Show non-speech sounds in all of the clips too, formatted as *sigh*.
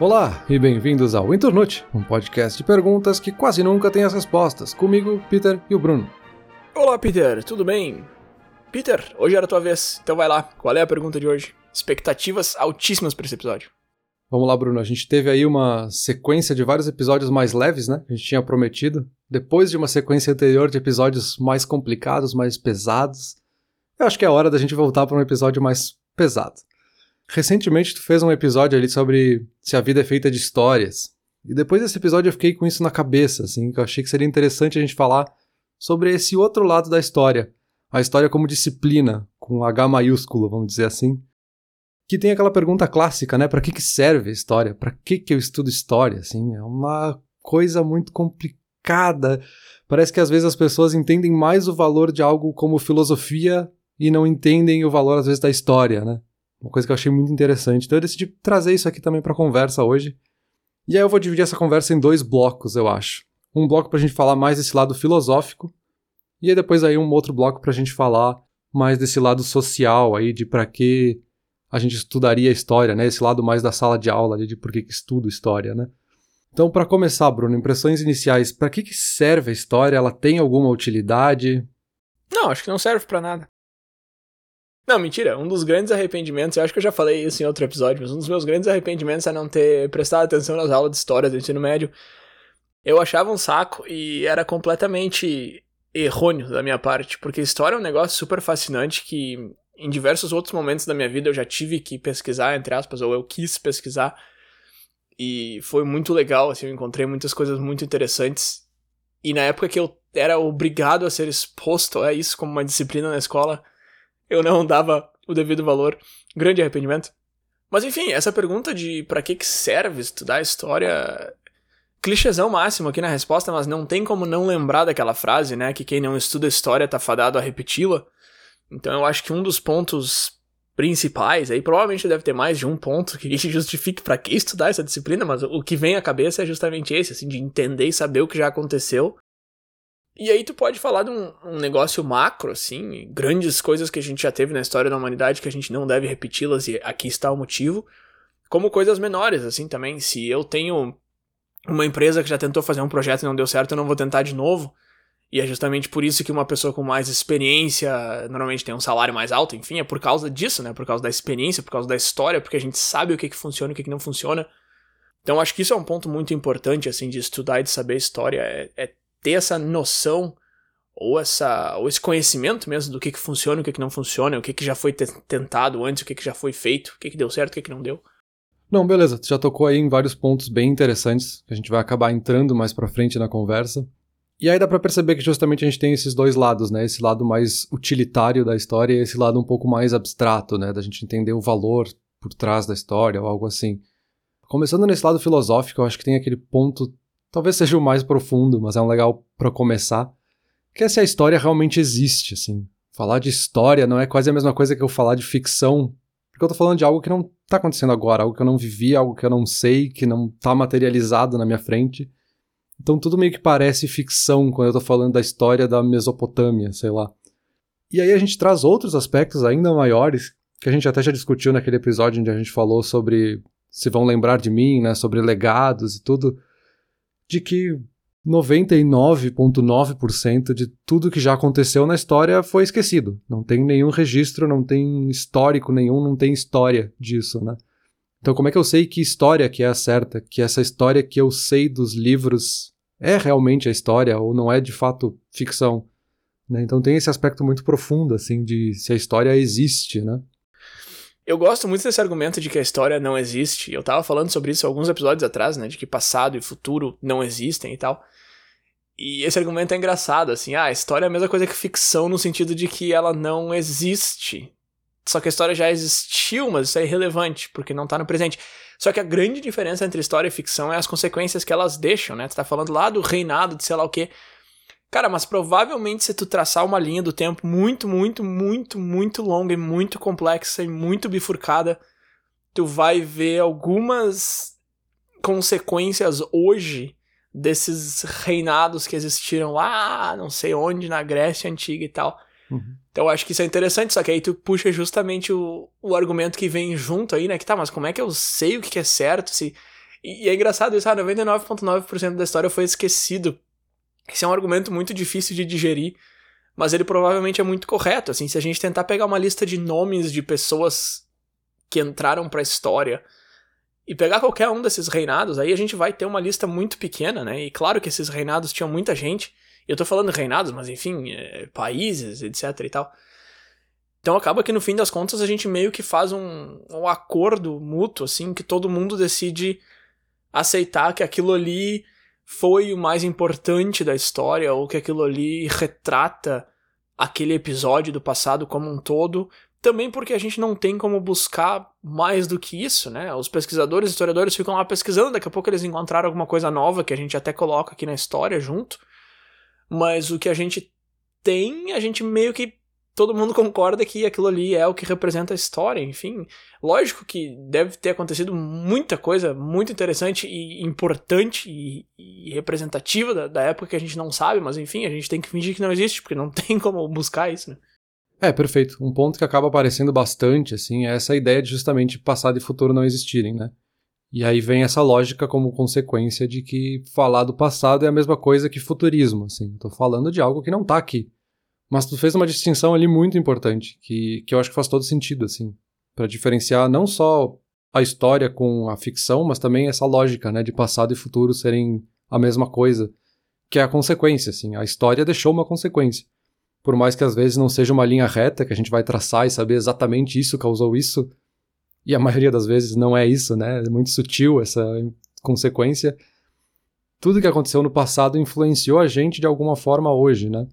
Olá e bem-vindos ao Internute, um podcast de perguntas que quase nunca tem as respostas. Comigo, Peter e o Bruno. Olá, Peter, tudo bem? Peter, hoje era a tua vez, então vai lá. Qual é a pergunta de hoje? Expectativas altíssimas para esse episódio. Vamos lá, Bruno. A gente teve aí uma sequência de vários episódios mais leves, né? A gente tinha prometido. Depois de uma sequência anterior de episódios mais complicados, mais pesados. Eu acho que é hora da gente voltar para um episódio mais pesado. Recentemente tu fez um episódio ali sobre se a vida é feita de histórias. E depois desse episódio eu fiquei com isso na cabeça, assim, que eu achei que seria interessante a gente falar sobre esse outro lado da história. A história como disciplina, com H maiúsculo, vamos dizer assim. Que tem aquela pergunta clássica, né? Para que, que serve a história? Para que, que eu estudo história? Assim, é uma coisa muito complicada. Parece que às vezes as pessoas entendem mais o valor de algo como filosofia e não entendem o valor, às vezes, da história, né? Uma coisa que eu achei muito interessante. Então eu decidi trazer isso aqui também para conversa hoje. E aí eu vou dividir essa conversa em dois blocos, eu acho. Um bloco para a gente falar mais desse lado filosófico, e aí depois aí um outro bloco para a gente falar mais desse lado social aí, de para que a gente estudaria a história, né? Esse lado mais da sala de aula, de por que, que estudo história, né? Então, para começar, Bruno, impressões iniciais. Para que, que serve a história? Ela tem alguma utilidade? Não, acho que não serve para nada. Não, mentira. Um dos grandes arrependimentos, eu acho que eu já falei isso em outro episódio, mas um dos meus grandes arrependimentos é não ter prestado atenção nas aulas de história do ensino médio. Eu achava um saco e era completamente errôneo da minha parte, porque história é um negócio super fascinante que em diversos outros momentos da minha vida eu já tive que pesquisar, entre aspas, ou eu quis pesquisar. E foi muito legal, assim, eu encontrei muitas coisas muito interessantes. E na época que eu era obrigado a ser exposto a isso como uma disciplina na escola, eu não dava o devido valor. Grande arrependimento. Mas enfim, essa pergunta de para que, que serve estudar história. Clichêzão máximo aqui na resposta, mas não tem como não lembrar daquela frase, né? Que quem não estuda história tá fadado a repeti-la. Então eu acho que um dos pontos principais, aí provavelmente deve ter mais de um ponto que *laughs* justifique para que estudar essa disciplina, mas o que vem à cabeça é justamente esse, assim, de entender e saber o que já aconteceu e aí tu pode falar de um, um, negócio macro, assim, grandes coisas que a gente já teve na história da humanidade que a gente não deve repeti-las e aqui está o motivo, como coisas menores, assim, também. Se eu tenho uma empresa que já tentou fazer um projeto e não deu certo, eu não vou tentar de novo. E é justamente por isso que uma pessoa com mais experiência normalmente tem um salário mais alto, enfim, é por causa disso, né? Por causa da experiência, por causa da história, porque a gente sabe o que, que funciona e o que, que não funciona. Então acho que isso é um ponto muito importante, assim, de estudar e de saber história, é, é ter essa noção ou essa ou esse conhecimento mesmo do que, que funciona, o que, que não funciona, o que, que já foi tentado antes, o que, que já foi feito, o que, que deu certo, o que, que não deu. Não, beleza, tu já tocou aí em vários pontos bem interessantes, que a gente vai acabar entrando mais pra frente na conversa. E aí dá para perceber que justamente a gente tem esses dois lados, né? Esse lado mais utilitário da história e esse lado um pouco mais abstrato, né? Da gente entender o valor por trás da história ou algo assim. Começando nesse lado filosófico, eu acho que tem aquele ponto talvez seja o mais profundo, mas é um legal para começar, que é se a história realmente existe, assim. Falar de história não é quase a mesma coisa que eu falar de ficção, porque eu tô falando de algo que não tá acontecendo agora, algo que eu não vivi, algo que eu não sei, que não tá materializado na minha frente. Então tudo meio que parece ficção quando eu tô falando da história da Mesopotâmia, sei lá. E aí a gente traz outros aspectos ainda maiores, que a gente até já discutiu naquele episódio onde a gente falou sobre se vão lembrar de mim, né, sobre legados e tudo de que 99,9% de tudo que já aconteceu na história foi esquecido. Não tem nenhum registro, não tem histórico nenhum, não tem história disso, né? Então, como é que eu sei que história que é a certa? Que essa história que eu sei dos livros é realmente a história ou não é de fato ficção? Né? Então, tem esse aspecto muito profundo, assim, de se a história existe, né? Eu gosto muito desse argumento de que a história não existe. Eu tava falando sobre isso alguns episódios atrás, né? De que passado e futuro não existem e tal. E esse argumento é engraçado, assim. Ah, a história é a mesma coisa que ficção no sentido de que ela não existe. Só que a história já existiu, mas isso é irrelevante, porque não tá no presente. Só que a grande diferença entre história e ficção é as consequências que elas deixam, né? Tu tá falando lá do reinado de sei lá o quê. Cara, mas provavelmente se tu traçar uma linha do tempo muito, muito, muito, muito longa e muito complexa e muito bifurcada, tu vai ver algumas consequências hoje desses reinados que existiram lá, não sei onde, na Grécia Antiga e tal. Uhum. Então eu acho que isso é interessante, só que aí tu puxa justamente o, o argumento que vem junto aí, né? Que tá, mas como é que eu sei o que é certo se E, e é engraçado isso, ah, 99,9% da história foi esquecido. Esse é um argumento muito difícil de digerir, mas ele provavelmente é muito correto. Assim, se a gente tentar pegar uma lista de nomes de pessoas que entraram para a história e pegar qualquer um desses reinados, aí a gente vai ter uma lista muito pequena, né? E claro que esses reinados tinham muita gente. Eu tô falando reinados, mas enfim, é, países, etc e tal. Então acaba que no fim das contas a gente meio que faz um, um acordo mútuo, assim, que todo mundo decide aceitar que aquilo ali foi o mais importante da história, ou que aquilo ali retrata aquele episódio do passado como um todo, também porque a gente não tem como buscar mais do que isso, né? Os pesquisadores, historiadores ficam lá pesquisando, daqui a pouco eles encontraram alguma coisa nova que a gente até coloca aqui na história junto, mas o que a gente tem, a gente meio que todo mundo concorda que aquilo ali é o que representa a história, enfim. Lógico que deve ter acontecido muita coisa muito interessante e importante e, e representativa da, da, época que a gente não sabe, mas enfim, a gente tem que fingir que não existe, porque não *laughs* tem como buscar isso, né? É, perfeito. Um ponto que acaba aparecendo bastante, assim, é essa ideia de justamente passado e futuro não existirem, né? E aí vem essa lógica como consequência de que falar do passado é a mesma coisa que futurismo, assim. Tô falando de algo que não tá aqui. Mas tu fez uma distinção ali muito importante, que, que eu acho que faz todo sentido, assim, para diferenciar não só a história com a ficção, mas também essa lógica, né, de passado e futuro serem a mesma coisa, que é a consequência, assim. A história deixou uma consequência. Por mais que às vezes não seja uma linha reta que a gente vai traçar e saber exatamente isso causou isso, e a *laughs* maioria das vezes não é isso, né? É muito sutil essa consequência. Tudo que aconteceu no passado influenciou a gente de alguma forma hoje, né?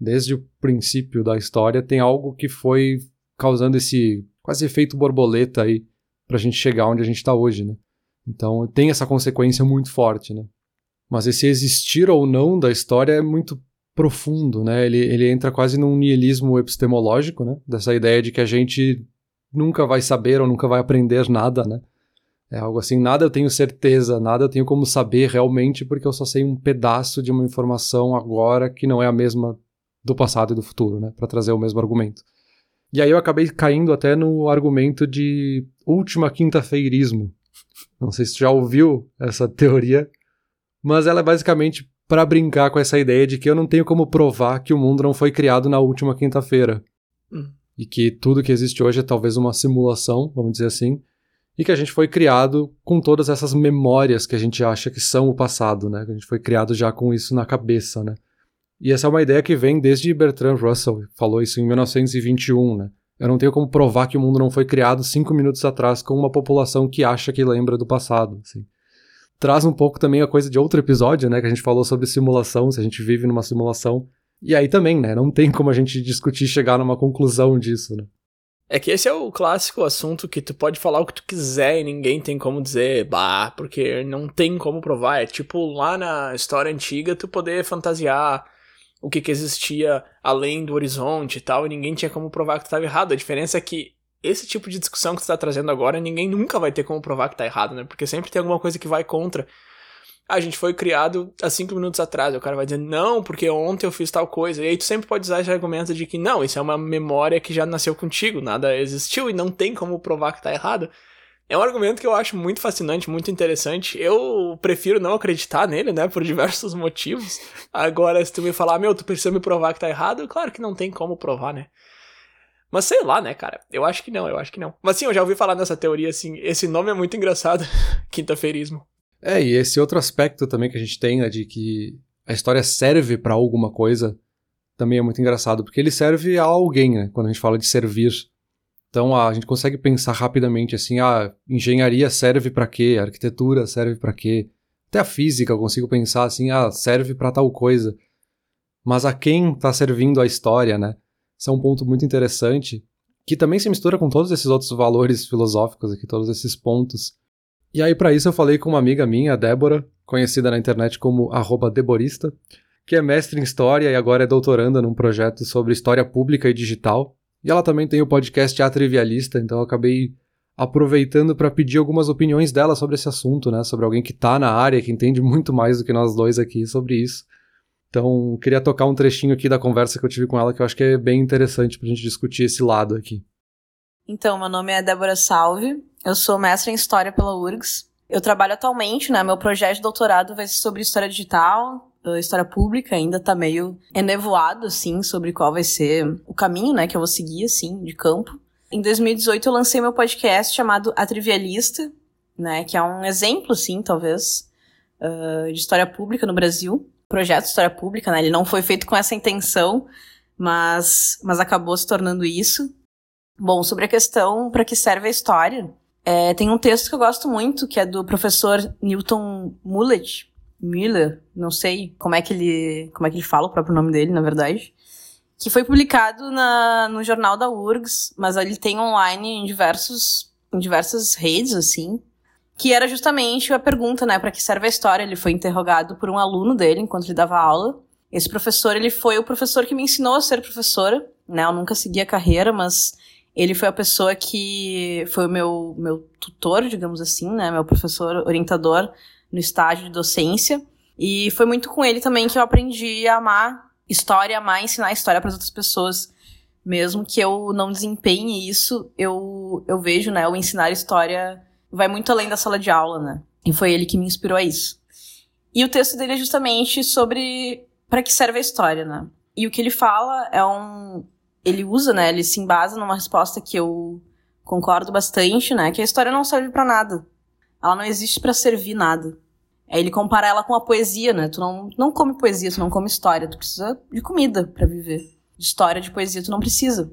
Desde o princípio da história, tem algo que foi causando esse quase efeito borboleta aí pra gente chegar onde a gente tá hoje, né? Então tem essa consequência muito forte, né? Mas esse existir ou não da história é muito profundo, né? Ele, ele entra quase num niilismo epistemológico, né? Dessa ideia de que a gente nunca vai saber ou nunca vai aprender nada, né? É algo assim, nada eu tenho certeza, nada eu tenho como saber realmente, porque eu só sei um pedaço de uma informação agora que não é a mesma do passado e do futuro, né, para trazer o mesmo argumento. E aí eu acabei caindo até no argumento de última quinta-feirismo. Não sei se tu já ouviu essa teoria, mas ela é basicamente para brincar com essa ideia de que eu não tenho como provar que o mundo não foi criado na última quinta-feira. Hum. E que tudo que existe hoje é talvez uma simulação, vamos dizer assim, e que a gente foi criado com todas essas memórias que a gente acha que são o passado, né? Que a gente foi criado já com isso na cabeça, né? E essa é uma ideia que vem desde Bertrand Russell, falou isso em 1921, né? Eu não tenho como provar que o mundo não foi criado cinco minutos atrás com uma população que acha que lembra do passado, assim. Traz um pouco também a coisa de outro episódio, né? Que a gente falou sobre simulação, se a gente vive numa simulação. E aí também, né? Não tem como a gente discutir chegar numa conclusão disso, né? É que esse é o clássico assunto que tu pode falar o que tu quiser e ninguém tem como dizer, bah, porque não tem como provar. É tipo lá na história antiga tu poder fantasiar o que, que existia além do horizonte e tal, e ninguém tinha como provar que tu estava errado. A diferença é que esse tipo de discussão que tu está trazendo agora, ninguém nunca vai ter como provar que tá errado, né? Porque sempre tem alguma coisa que vai contra. A gente foi criado há cinco minutos atrás. O cara vai dizer, não, porque ontem eu fiz tal coisa. E aí tu sempre pode usar esse argumento de que, não, isso é uma memória que já nasceu contigo, nada existiu e não tem como provar que tá errado. É um argumento que eu acho muito fascinante, muito interessante. Eu prefiro não acreditar nele, né, por *laughs* diversos motivos. Agora, se tu me falar, meu, tu precisa me provar que tá errado, claro que não tem como provar, né? Mas sei lá, né, cara? Eu acho que não, eu acho que não. Mas sim, eu já ouvi falar nessa teoria, assim. Esse nome é muito engraçado, *laughs* quinta-feirismo. É, e esse outro aspecto também que a gente tem, né, de que a história serve para alguma coisa, também é muito engraçado, porque ele serve a alguém, né, quando a gente fala de servir. Então a gente consegue pensar rapidamente assim, a ah, engenharia serve para quê? A arquitetura serve para quê? Até a física eu consigo pensar assim, ah, serve para tal coisa. Mas a quem está servindo a história, né? Isso é um ponto muito interessante, que também se mistura com todos esses outros valores filosóficos aqui, todos esses pontos. E aí para isso eu falei com uma amiga minha, a Débora, conhecida na internet como @deborista, que é mestre em história e agora é doutoranda num projeto sobre história pública e digital e ela também tem o podcast A Trivialista, então eu acabei aproveitando para pedir algumas opiniões dela sobre esse assunto, né? Sobre alguém que tá na área, que entende muito mais do que nós dois aqui sobre isso. Então, queria tocar um trechinho aqui da conversa que eu tive com ela, que eu acho que é bem interessante pra gente discutir esse lado aqui. Então, meu nome é Débora Salve, eu sou mestre em História pela URGS, Eu trabalho atualmente, né? Meu projeto de doutorado vai ser sobre história digital, história pública, ainda tá meio enevoado, assim, sobre qual vai ser o caminho, né, que eu vou seguir, assim, de campo. Em 2018 eu lancei meu podcast chamado A Trivialista, né, que é um exemplo, assim, talvez, uh, de história pública no Brasil. Projeto de história pública, né, ele não foi feito com essa intenção, mas, mas acabou se tornando isso. Bom, sobre a questão para que serve a história, é, tem um texto que eu gosto muito, que é do professor Newton Mullett, Miller, não sei como é que ele, como é que ele fala o próprio nome dele, na verdade, que foi publicado na, no jornal da URGS, mas ele tem online em diversos, em diversas redes, assim, que era justamente a pergunta, né, para que serve a história. Ele foi interrogado por um aluno dele enquanto ele dava aula. Esse professor, ele foi o professor que me ensinou a ser professora, né? Eu nunca segui a carreira, mas ele foi a pessoa que foi o meu, meu tutor, digamos assim, né? Meu professor orientador no estágio de docência. E foi muito com ele também que eu aprendi a amar história, amar ensinar história para as outras pessoas. Mesmo que eu não desempenhe isso, eu, eu vejo, né? O ensinar história vai muito além da sala de aula, né? E foi ele que me inspirou a isso. E o texto dele é justamente sobre para que serve a história, né? E o que ele fala é um. Ele usa, né? Ele se embasa numa resposta que eu concordo bastante, né? Que a história não serve para nada. Ela não existe para servir nada. Aí ele compara ela com a poesia, né? Tu não, não come poesia, tu não come história, tu precisa de comida para viver. De história, de poesia, tu não precisa.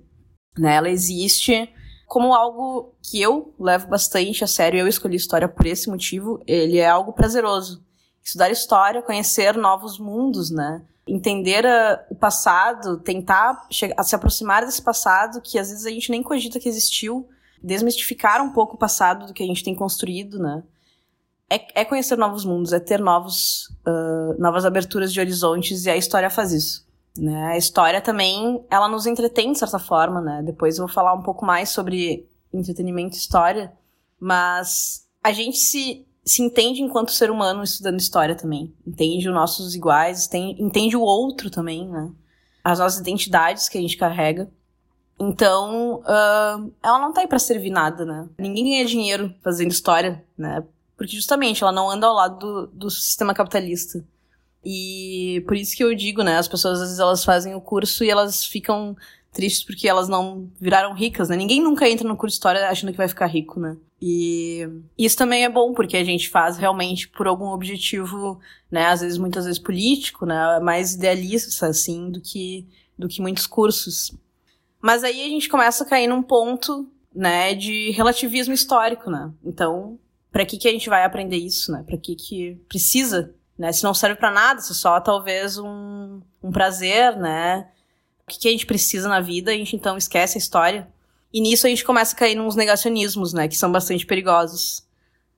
Né? Ela existe como algo que eu levo bastante a sério, eu escolhi história por esse motivo, ele é algo prazeroso. Estudar história, conhecer novos mundos, né? Entender a, uh, o passado, tentar chegar, se aproximar desse passado que às vezes a gente nem cogita que existiu, desmistificar um pouco o passado do que a gente tem construído, né? É, é conhecer novos mundos, é ter novos, uh, novas aberturas de horizontes, e a história faz isso. Né? A história também, ela nos entretém de certa forma, né? Depois eu vou falar um pouco mais sobre entretenimento e história, mas a gente se, se entende enquanto ser humano estudando história também. Entende os nossos iguais, tem, entende o outro também, né? As nossas identidades que a gente carrega. Então, uh, ela não tá aí pra servir nada, né? Ninguém ganha dinheiro fazendo história, né? Porque justamente ela não anda ao lado do, do sistema capitalista. E por isso que eu digo, né? As pessoas às vezes elas fazem o curso e elas ficam tristes porque elas não viraram ricas, né? Ninguém nunca entra no curso de história achando que vai ficar rico, né? E isso também é bom porque a gente faz realmente por algum objetivo, né? Às vezes, muitas vezes político, né? Mais idealista, assim, do que, do que muitos cursos. Mas aí a gente começa a cair num ponto, né? De relativismo histórico, né? Então, para que que a gente vai aprender isso, né? Para que que precisa, né? Se não serve para nada, se só talvez um, um prazer, né? O que que a gente precisa na vida, a gente então esquece a história. E nisso a gente começa a cair nos negacionismos, né? Que são bastante perigosos.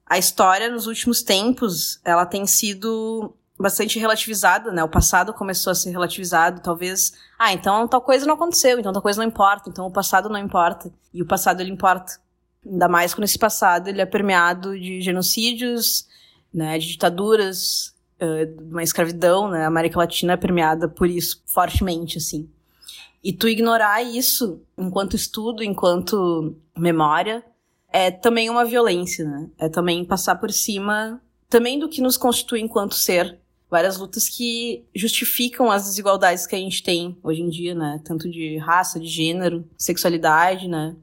A história nos últimos tempos, ela tem sido bastante relativizada, né? O passado começou a ser relativizado, talvez, ah, então tal coisa não aconteceu, então tal coisa não importa, então o passado não importa. E o passado ele importa. Ainda mais quando esse passado ele é permeado de genocídios, né, de ditaduras, uh, uma escravidão, né? A América Latina é permeada por isso fortemente, assim. E tu ignorar isso enquanto estudo, enquanto memória, é também uma violência, né? É também passar por cima também do que nos constitui enquanto ser. Várias lutas que justificam as desigualdades que a gente tem hoje em dia, né? Tanto de raça, de gênero, sexualidade, né?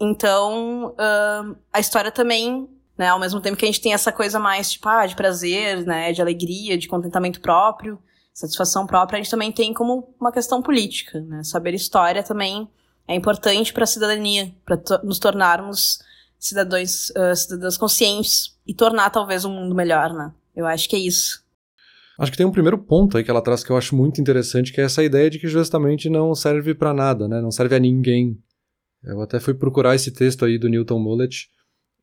Então, uh, a história também, né, ao mesmo tempo que a gente tem essa coisa mais, tipo, ah, de prazer, né, de alegria, de contentamento próprio, satisfação própria, a gente também tem como uma questão política, né? Saber história também é importante para a cidadania, para nos tornarmos cidadãos, uh, cidadãos conscientes e tornar talvez um mundo melhor, né? Eu acho que é isso. Acho que tem um primeiro ponto aí que ela traz que eu acho muito interessante, que é essa ideia de que justamente não serve para nada, né? Não serve a ninguém. Eu até fui procurar esse texto aí do Newton Mullett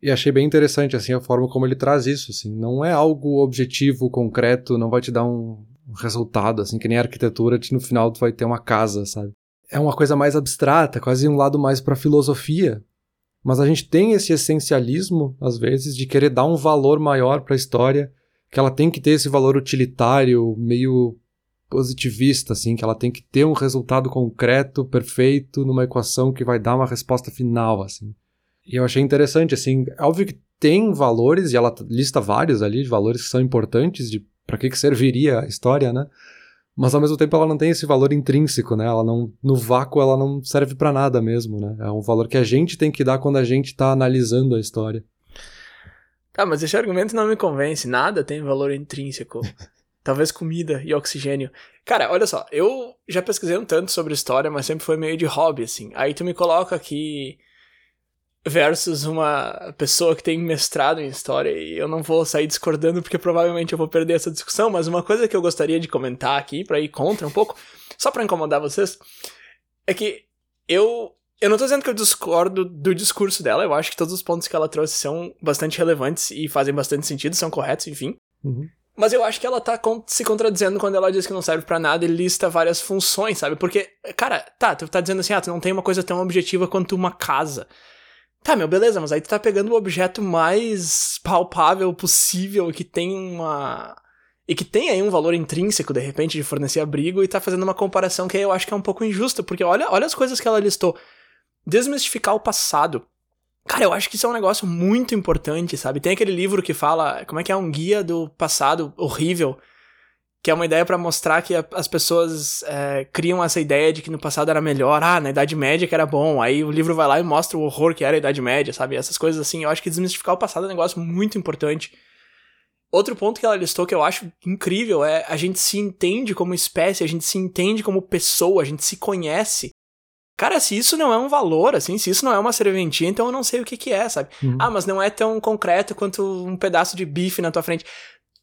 e achei bem interessante assim a forma como ele traz isso, assim, não é algo objetivo, concreto, não vai te dar um resultado assim, que nem a arquitetura, no final tu vai ter uma casa, sabe? É uma coisa mais abstrata, quase um lado mais para filosofia. Mas a gente tem esse essencialismo às vezes de querer dar um valor maior para a história, que ela tem que ter esse valor utilitário, meio positivista, assim, que ela tem que ter um resultado concreto, perfeito, numa equação que vai dar uma resposta final, assim. E eu achei interessante, assim, é óbvio que tem valores, e ela lista vários ali, de valores que são importantes, de para que, que serviria a história, né? Mas ao mesmo tempo ela não tem esse valor intrínseco, né? Ela não, no vácuo ela não serve para nada mesmo, né? É um valor que a gente tem que dar quando a gente tá analisando a história. Tá, mas esse argumento não me convence. Nada tem valor intrínseco. *laughs* Talvez comida e oxigênio. Cara, olha só, eu já pesquisei um tanto sobre história, mas sempre foi meio de hobby, assim. Aí tu me coloca aqui versus uma pessoa que tem mestrado em história e eu não vou sair discordando porque provavelmente eu vou perder essa discussão, mas uma coisa que eu gostaria de comentar aqui para ir contra um pouco, só para incomodar vocês, é que eu eu não tô dizendo que eu discordo do discurso dela, eu acho que todos os pontos que ela trouxe são bastante relevantes e fazem bastante sentido, são corretos, enfim. Uhum. Mas eu acho que ela tá se contradizendo quando ela diz que não serve para nada e lista várias funções, sabe? Porque, cara, tá, tu tá dizendo assim, ah, tu não tem uma coisa tão objetiva quanto uma casa. Tá, meu, beleza, mas aí tu tá pegando o objeto mais palpável possível que tem uma. E que tem aí um valor intrínseco, de repente, de fornecer abrigo, e tá fazendo uma comparação que eu acho que é um pouco injusta, porque olha, olha as coisas que ela listou. Desmistificar o passado. Cara, eu acho que isso é um negócio muito importante, sabe? Tem aquele livro que fala como é que é um guia do passado horrível que é uma ideia para mostrar que a, as pessoas é, criam essa ideia de que no passado era melhor, ah, na Idade Média que era bom, aí o livro vai lá e mostra o horror que era a Idade Média, sabe? Essas coisas assim, eu acho que desmistificar o passado é um negócio muito importante. Outro ponto que ela listou que eu acho incrível é a gente se entende como espécie, a gente se entende como pessoa, a gente se conhece. Cara, se isso não é um valor, assim, se isso não é uma serventia, então eu não sei o que que é, sabe? Uhum. Ah, mas não é tão concreto quanto um pedaço de bife na tua frente.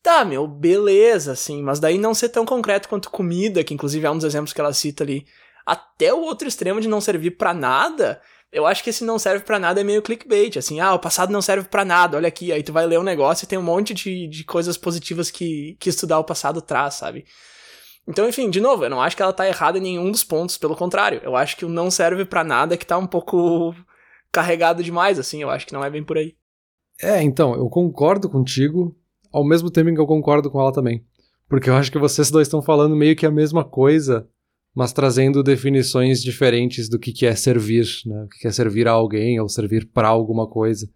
Tá, meu, beleza, assim, mas daí não ser tão concreto quanto comida, que inclusive é um dos exemplos que ela cita ali. Até o outro extremo de não servir para nada, eu acho que esse não serve para nada é meio clickbait, assim, ah, o passado não serve para nada, olha aqui, aí tu vai ler um negócio e tem um monte de, de coisas positivas que, que estudar o passado traz, sabe? Então, enfim, de novo, eu não acho que ela tá errada em nenhum dos pontos, pelo contrário, eu acho que o não serve para nada que tá um pouco carregado demais, assim, eu acho que não é bem por aí. É, então, eu concordo contigo, ao mesmo tempo em que eu concordo com ela também. Porque eu acho que vocês dois estão falando meio que a mesma coisa, mas trazendo definições diferentes do que, que é servir, né? O que é servir a alguém ou servir para alguma coisa.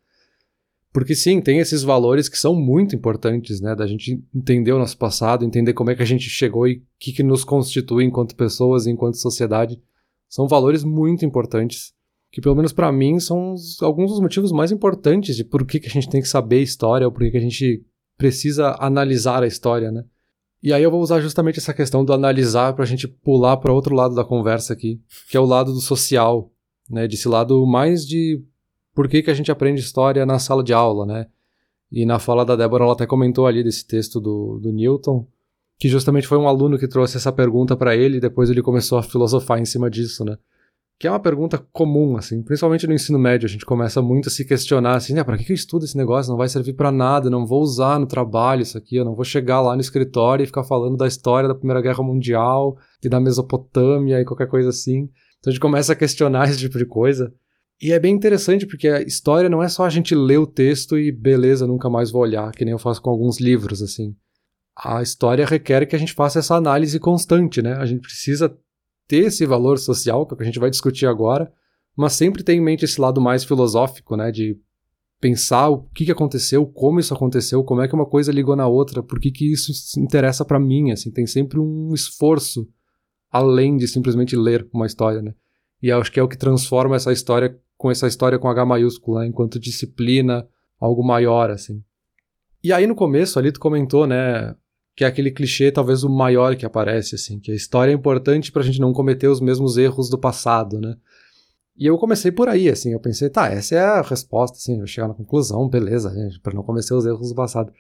Porque sim, tem esses valores que são muito importantes, né? Da gente entender o nosso passado, entender como é que a gente chegou e o que, que nos constitui enquanto pessoas, enquanto sociedade. São valores muito importantes, que pelo menos para mim são alguns dos motivos mais importantes de por que, que a gente tem que saber história, ou por que, que a gente precisa analisar a história, né? E aí eu vou usar justamente essa questão do analisar para a gente pular para outro lado da conversa aqui, que é o lado do social, né? Desse lado mais de por que, que a gente aprende história na sala de aula, né? E na fala da Débora ela até comentou ali desse texto do, do Newton, que justamente foi um aluno que trouxe essa pergunta para ele e depois ele começou a filosofar em cima disso, né? que é uma pergunta comum, assim, principalmente no ensino médio, a gente começa muito a se questionar, assim, ah, para que eu estudo esse negócio? Não vai servir para nada, não vou usar no trabalho isso aqui, eu não vou chegar lá no escritório e ficar falando da história da Primeira Guerra Mundial e da Mesopotâmia e qualquer coisa assim. Então a gente começa a questionar esse tipo de coisa. E é bem interessante porque a história não é só a gente ler o texto e beleza, nunca mais vou olhar, que nem eu faço com alguns livros, assim. A história requer que a gente faça essa análise constante, né? A gente precisa ter esse valor social, que é a gente vai discutir agora, mas sempre ter em mente esse lado mais filosófico, né, de pensar o que, que aconteceu, como isso aconteceu, como é que uma coisa ligou na outra, por que, que isso interessa para mim, assim, tem sempre um esforço além de simplesmente ler uma história, né? E acho que é o que transforma essa história com essa história com H maiúsculo, né? enquanto disciplina, algo maior, assim. E aí no começo ali tu comentou, né, que é aquele clichê talvez o maior que aparece, assim, que a história é importante pra gente não cometer os mesmos erros do passado, né? E eu comecei por aí, assim, eu pensei, tá, essa é a resposta, assim, eu chegar na conclusão, beleza, gente, pra não cometer os erros do passado.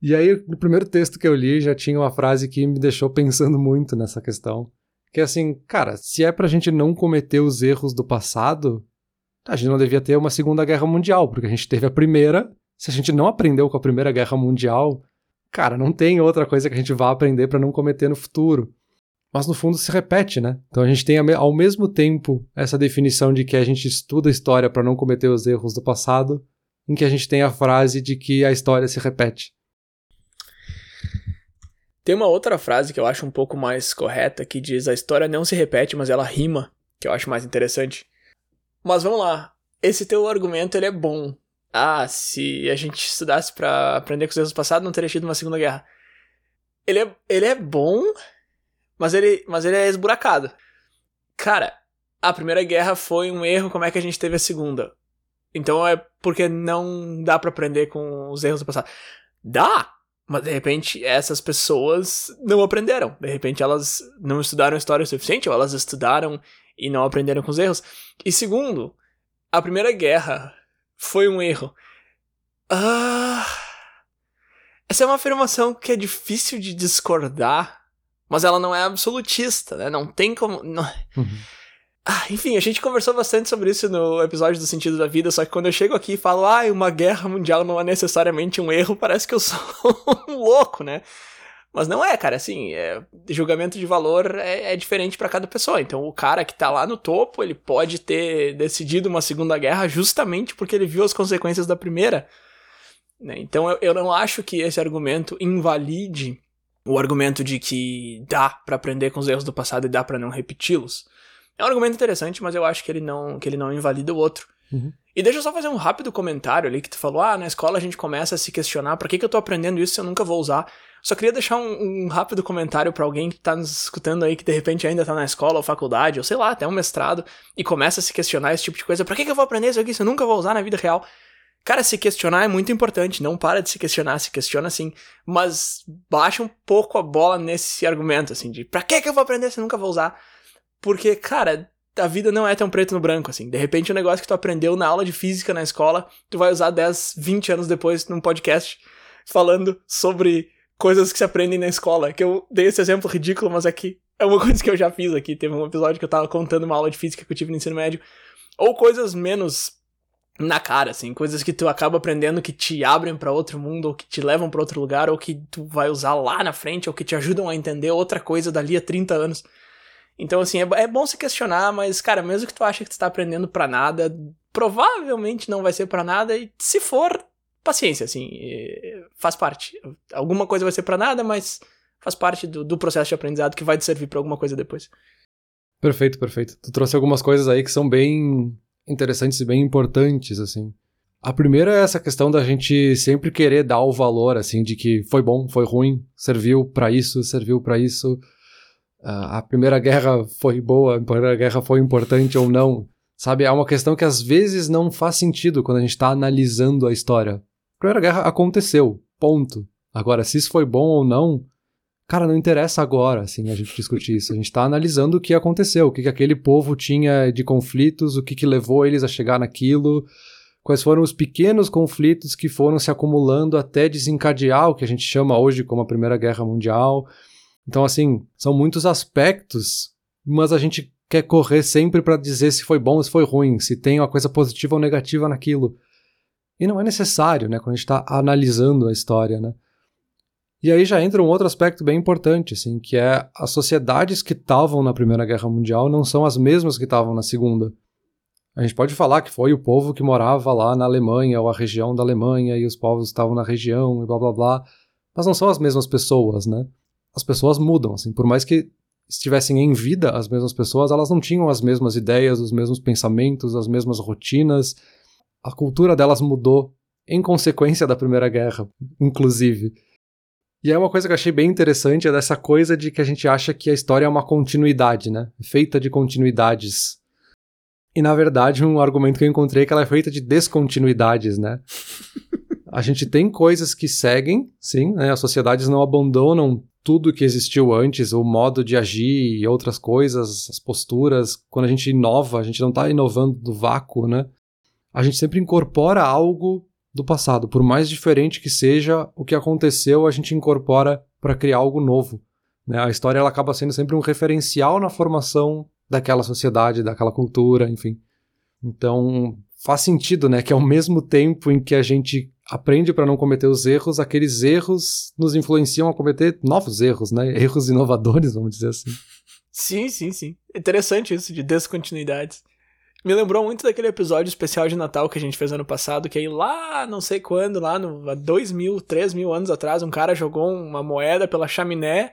E aí, no primeiro texto que eu li, já tinha uma frase que me deixou pensando *laughs* muito nessa questão, que é assim, cara, se é pra gente não cometer os erros do passado, a gente não devia ter uma Segunda Guerra Mundial, porque a gente teve a primeira, se a gente não aprendeu com a Primeira Guerra Mundial, cara, não tem outra coisa que a gente vá aprender para não cometer no futuro. Mas no fundo se repete, né? Então a gente tem ao mesmo tempo essa definição de que a gente estuda a história para não cometer os erros do passado, em que a gente tem a frase de que a história se repete. Tem uma outra frase que eu acho um pouco mais correta que diz a história não se repete, mas ela rima, que eu acho mais interessante. Mas vamos lá. Esse teu argumento ele é bom, ah, se a gente estudasse para aprender com os erros passados, não teria tido uma Segunda Guerra. Ele é, ele é bom, mas ele, mas ele é esburacado. Cara, a Primeira Guerra foi um erro, como é que a gente teve a Segunda? Então é porque não dá para aprender com os erros do passado. Dá! Mas de repente essas pessoas não aprenderam. De repente elas não estudaram história o suficiente, ou elas estudaram e não aprenderam com os erros. E segundo, a Primeira Guerra foi um erro. Ah. Essa é uma afirmação que é difícil de discordar, mas ela não é absolutista, né? Não tem como. Não... Uhum. Ah, enfim, a gente conversou bastante sobre isso no episódio do Sentido da Vida, só que quando eu chego aqui e falo, ah, uma guerra mundial não é necessariamente um erro, *laughs* parece que eu sou um louco, né? Mas não é, cara, assim, é, julgamento de valor é, é diferente para cada pessoa. Então, o cara que tá lá no topo, ele pode ter decidido uma segunda guerra justamente porque ele viu as consequências da primeira. Né? Então, eu, eu não acho que esse argumento invalide o argumento de que dá para aprender com os erros do passado e dá para não repeti-los. É um argumento interessante, mas eu acho que ele não, que ele não invalida o outro. Uhum. E deixa eu só fazer um rápido comentário ali que tu falou: ah, na escola a gente começa a se questionar por que, que eu tô aprendendo isso se eu nunca vou usar. Só queria deixar um, um rápido comentário para alguém que tá nos escutando aí, que de repente ainda tá na escola ou faculdade, ou sei lá, até um mestrado, e começa a se questionar esse tipo de coisa. Pra que, que eu vou aprender isso aqui se eu nunca vou usar na vida real? Cara, se questionar é muito importante, não para de se questionar, se questiona sim, mas baixa um pouco a bola nesse argumento, assim, de pra que, que eu vou aprender se eu nunca vou usar? Porque, cara, a vida não é tão preto no branco, assim. De repente, um negócio que tu aprendeu na aula de física na escola, tu vai usar 10, 20 anos depois num podcast falando sobre coisas que se aprendem na escola. Que eu dei esse exemplo ridículo, mas aqui é, é uma *laughs* coisa que eu já fiz aqui. Teve um episódio que eu tava contando uma aula de física que eu tive no ensino médio. Ou coisas menos na cara, assim, coisas que tu acaba aprendendo que te abrem para outro mundo, ou que te levam para outro lugar, ou que tu vai usar lá na frente, ou que te ajudam a entender outra coisa dali a 30 anos. Então, assim, é, é bom se questionar, mas, cara, mesmo que tu ache que tu tá aprendendo para nada, provavelmente não vai ser para nada, e se for, paciência, assim, faz parte. Alguma coisa vai ser para nada, mas faz parte do, do, processo de aprendizado que vai te servir para alguma coisa depois. Perfeito, perfeito. Tu trouxe algumas coisas aí que são bem interessantes e bem importantes, assim. A primeira é essa questão da gente sempre querer dar o valor, assim, de que foi bom, foi ruim, serviu para isso, serviu para isso a Primeira Guerra foi boa, a Primeira Guerra foi importante ou não. Sabe, é uma questão que às vezes não faz sentido quando a gente está analisando a história. A Primeira Guerra aconteceu, ponto. Agora, se isso foi bom ou não, cara, não interessa agora, assim, a gente discutir isso. A gente está analisando o que aconteceu, o que, que aquele povo tinha de conflitos, o que, que levou eles a chegar naquilo, quais foram os pequenos conflitos que foram se acumulando até desencadear o que a gente chama hoje como a Primeira Guerra Mundial. Então, assim, são muitos aspectos, mas a gente quer correr sempre para dizer se foi bom ou se foi ruim, se tem uma coisa positiva ou negativa naquilo. E não é necessário, né, quando a gente está analisando a história, né? E aí já entra um outro aspecto bem importante, assim, que é as sociedades que estavam na Primeira Guerra Mundial não são as mesmas que estavam na Segunda. A gente pode falar que foi o povo que morava lá na Alemanha, ou a região da Alemanha, e os povos estavam na região, e blá blá blá, mas não são as mesmas pessoas, né? As pessoas mudam, assim, por mais que estivessem em vida as mesmas pessoas, elas não tinham as mesmas ideias, os mesmos pensamentos, as mesmas rotinas. A cultura delas mudou em consequência da Primeira Guerra, inclusive. E é uma coisa que eu achei bem interessante é dessa coisa de que a gente acha que a história é uma continuidade, né? Feita de continuidades. E na verdade, um argumento que eu encontrei é que ela é feita de descontinuidades, né? *laughs* a gente tem coisas que seguem, sim, né? As sociedades não abandonam tudo que existiu antes, o modo de agir e outras coisas, as posturas. Quando a gente inova, a gente não está inovando do vácuo, né? A gente sempre incorpora algo do passado. Por mais diferente que seja o que aconteceu, a gente incorpora para criar algo novo. Né? A história ela acaba sendo sempre um referencial na formação daquela sociedade, daquela cultura, enfim. Então faz sentido, né? Que ao mesmo tempo em que a gente aprende para não cometer os erros, aqueles erros nos influenciam a cometer novos erros, né? *laughs* Erros inovadores, vamos dizer assim. Sim, sim, sim. Interessante isso de descontinuidades. Me lembrou muito daquele episódio especial de Natal que a gente fez ano passado, que aí lá, não sei quando, lá no, há dois mil, três mil anos atrás, um cara jogou uma moeda pela chaminé,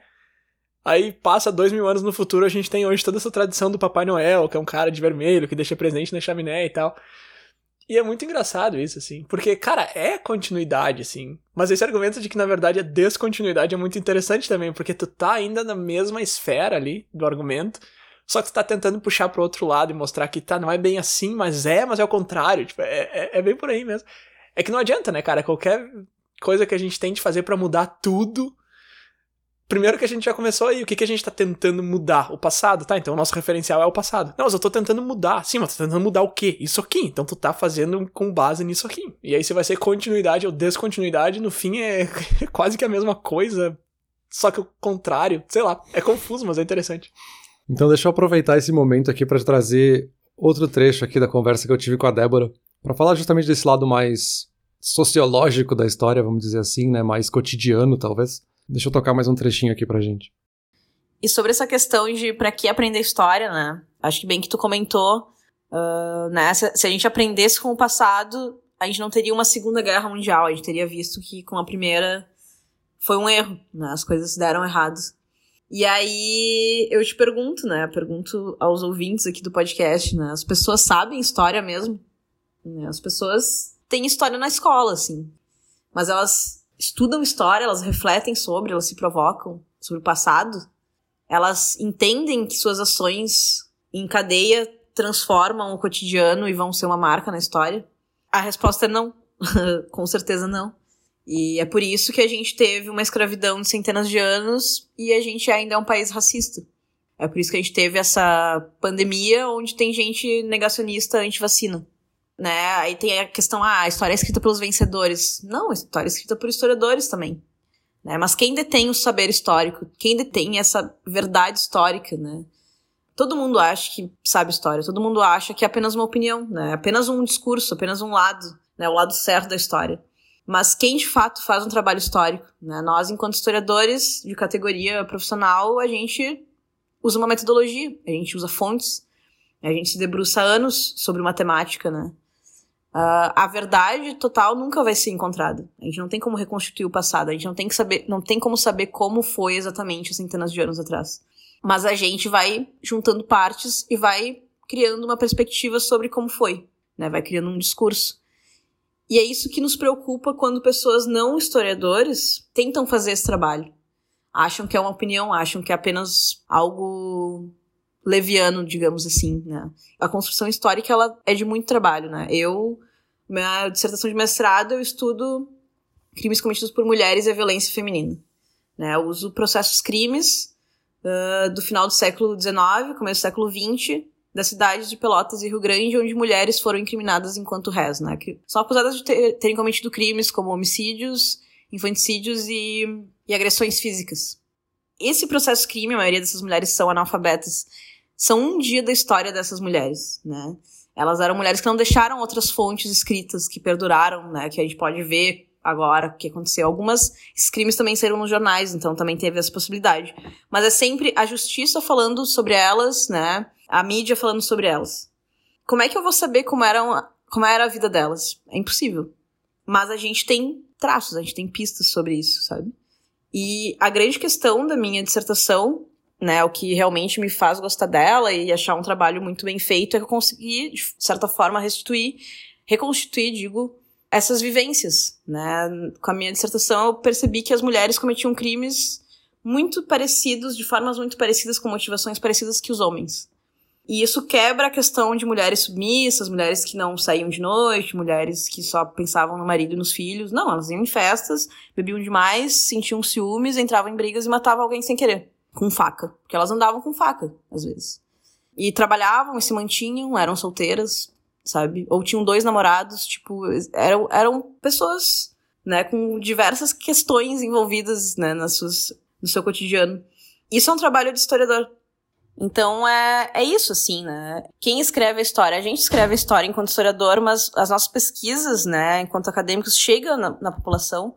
aí passa dois mil anos no futuro, a gente tem hoje toda essa tradição do Papai Noel, que é um cara de vermelho, que deixa presente na chaminé e tal. E é muito engraçado isso, assim. Porque, cara, é continuidade, assim. Mas esse argumento de que, na verdade, a descontinuidade é muito interessante também, porque tu tá ainda na mesma esfera ali do argumento, só que tu tá tentando puxar pro outro lado e mostrar que tá, não é bem assim, mas é, mas é o contrário. Tipo, é, é, é bem por aí mesmo. É que não adianta, né, cara? Qualquer coisa que a gente tente fazer para mudar tudo Primeiro que a gente já começou aí, o que, que a gente tá tentando mudar? O passado, tá? Então o nosso referencial é o passado. Não, mas eu tô tentando mudar. Sim, mas tô tentando mudar o quê? Isso aqui. Então tu tá fazendo com base nisso aqui. E aí se vai ser continuidade ou descontinuidade, no fim é *laughs* quase que a mesma coisa, só que o contrário. Sei lá, é confuso, mas é interessante. Então deixa eu aproveitar esse momento aqui para trazer outro trecho aqui da conversa que eu tive com a Débora, para falar justamente desse lado mais sociológico da história, vamos dizer assim, né, mais cotidiano talvez. Deixa eu tocar mais um trechinho aqui pra gente. E sobre essa questão de para que aprender história, né? Acho que bem que tu comentou, uh, né? Se, se, a gente aprendesse com o passado, a gente não teria uma segunda guerra mundial. A gente teria visto que com a primeira foi um erro, né? As coisas deram errado. E aí eu te pergunto, né? Pergunto aos ouvintes aqui do podcast, né? As pessoas sabem história mesmo? Né? As pessoas têm história na escola, assim. Mas elas estudam história, elas refletem sobre, elas se provocam sobre o passado, elas entendem que suas ações em cadeia transformam o cotidiano e vão ser uma marca na história? A resposta é não. *laughs* Com certeza não. E é por isso que a gente teve uma escravidão de centenas de anos e a gente ainda é um país racista. É por isso que a gente teve essa pandemia onde tem gente negacionista anti-vacina né? Aí tem a questão, ah, a história é escrita pelos vencedores. Não, a história é escrita por historiadores também. Né? Mas quem detém o saber histórico? Quem detém essa verdade histórica, né? Todo mundo acha que sabe história, todo mundo acha que é apenas uma opinião, né? Apenas um discurso, apenas um lado, né? O lado certo da história. Mas quem de fato faz um trabalho histórico, né? Nós, enquanto historiadores de categoria profissional, a gente usa uma metodologia, a gente usa fontes, a gente se debruça anos sobre matemática, né? Uh, a verdade total nunca vai ser encontrada. A gente não tem como reconstituir o passado. A gente não tem que saber, não tem como saber como foi exatamente centenas de anos atrás. Mas a gente vai juntando partes e vai criando uma perspectiva sobre como foi, né? Vai criando um discurso. E é isso que nos preocupa quando pessoas não historiadores tentam fazer esse trabalho. Acham que é uma opinião, acham que é apenas algo leviano, digamos assim, né? A construção histórica ela é de muito trabalho, né? Eu minha dissertação de mestrado eu estudo crimes cometidos por mulheres e a violência feminina. Né? Eu uso processos crimes uh, do final do século XIX, começo do século XX, das cidades de Pelotas e Rio Grande, onde mulheres foram incriminadas enquanto réis. Né? São acusadas de ter, terem cometido crimes como homicídios, infanticídios e, e agressões físicas. Esse processo crime, a maioria dessas mulheres são analfabetas, são um dia da história dessas mulheres, né? Elas eram mulheres que não deixaram outras fontes escritas que perduraram, né? Que a gente pode ver agora que aconteceu. Algumas crimes também saíram nos jornais, então também teve essa possibilidade. Mas é sempre a justiça falando sobre elas, né? A mídia falando sobre elas. Como é que eu vou saber como, eram, como era a vida delas? É impossível. Mas a gente tem traços, a gente tem pistas sobre isso, sabe? E a grande questão da minha dissertação né? O que realmente me faz gostar dela e achar um trabalho muito bem feito é que eu consegui, de certa forma, restituir, reconstituir, digo, essas vivências, né? Com a minha dissertação eu percebi que as mulheres cometiam crimes muito parecidos, de formas muito parecidas, com motivações parecidas que os homens. E isso quebra a questão de mulheres submissas, mulheres que não saíam de noite, mulheres que só pensavam no marido e nos filhos. Não, elas iam em festas, bebiam demais, sentiam ciúmes, entravam em brigas e matavam alguém sem querer com faca. Porque elas andavam com faca, às vezes. E trabalhavam e se mantinham, eram solteiras, sabe? Ou tinham dois namorados, tipo, eram, eram pessoas, né, com diversas questões envolvidas, né, nas suas, no seu cotidiano. Isso é um trabalho de historiador. Então é, é isso, assim, né? Quem escreve a história? A gente escreve a história enquanto historiador, mas as nossas pesquisas, né, enquanto acadêmicos, chegam na, na população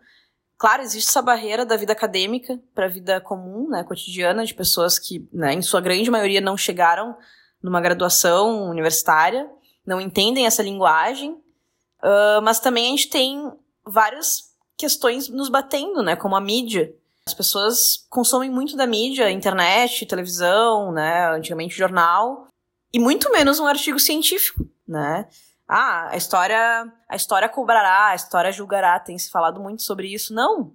Claro, existe essa barreira da vida acadêmica para a vida comum, né, cotidiana, de pessoas que, né, em sua grande maioria, não chegaram numa graduação universitária, não entendem essa linguagem, uh, mas também a gente tem várias questões nos batendo, né, como a mídia. As pessoas consomem muito da mídia, internet, televisão, né, antigamente jornal, e muito menos um artigo científico, né. Ah, a história, a história cobrará, a história julgará, tem se falado muito sobre isso. Não.